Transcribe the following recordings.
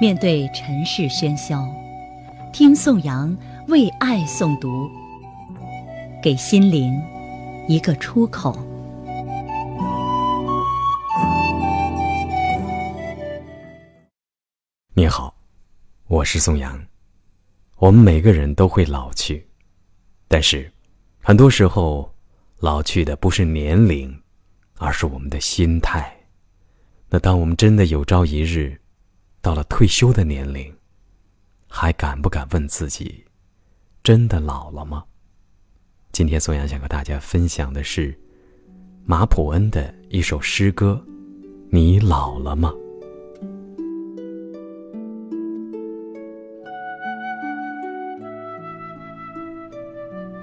面对尘世喧嚣，听宋阳为爱诵读，给心灵一个出口。你好，我是宋阳。我们每个人都会老去，但是很多时候，老去的不是年龄，而是我们的心态。那当我们真的有朝一日，到了退休的年龄，还敢不敢问自己，真的老了吗？今天宋阳想和大家分享的是马普恩的一首诗歌：“你老了吗？”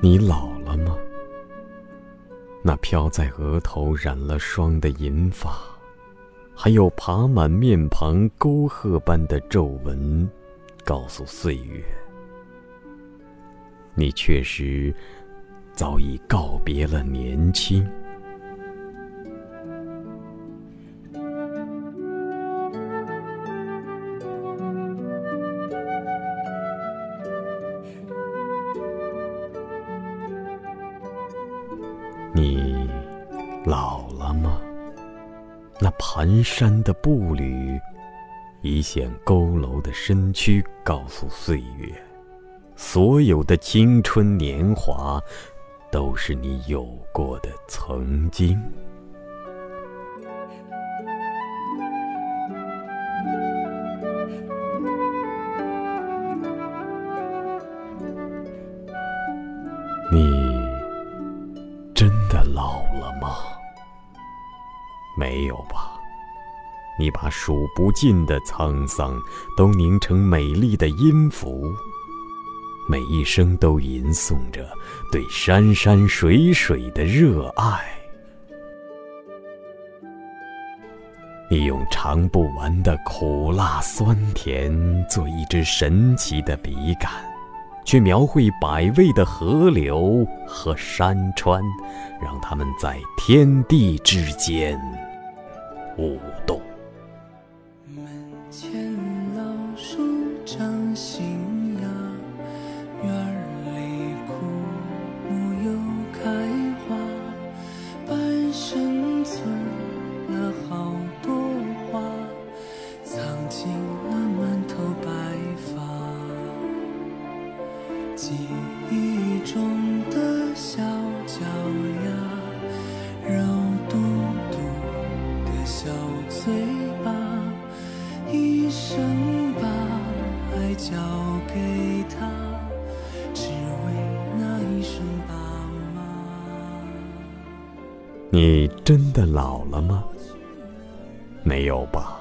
你老了吗？那飘在额头染了霜的银发。还有爬满面庞沟壑般的皱纹，告诉岁月，你确实早已告别了年轻。你老了吗？那蹒跚的步履，一线佝偻的身躯，告诉岁月，所有的青春年华，都是你有过的曾经。你真的老了吗？没有吧？你把数不尽的沧桑都凝成美丽的音符，每一声都吟诵着对山山水水的热爱。你用尝不完的苦辣酸甜做一支神奇的笔杆，去描绘百味的河流和山川，让它们在天地之间。舞动。嘴巴，一生把爱交给他，只为那一声爸妈。你真的老了吗？没有吧？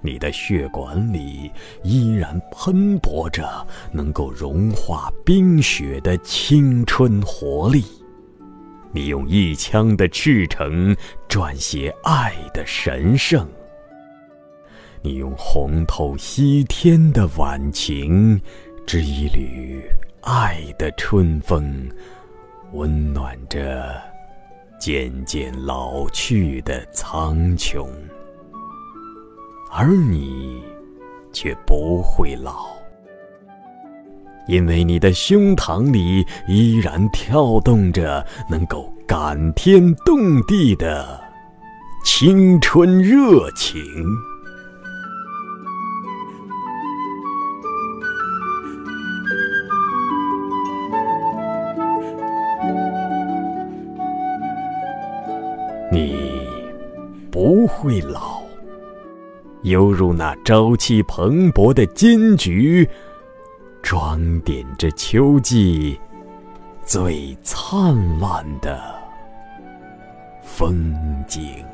你的血管里依然喷薄着能够融化冰雪的青春活力。你用一腔的赤诚撰写爱的神圣，你用红透西天的晚晴，织一缕爱的春风，温暖着渐渐老去的苍穹，而你却不会老。因为你的胸膛里依然跳动着能够感天动地的青春热情，你不会老，犹如那朝气蓬勃的金菊。装点着秋季最灿烂的风景。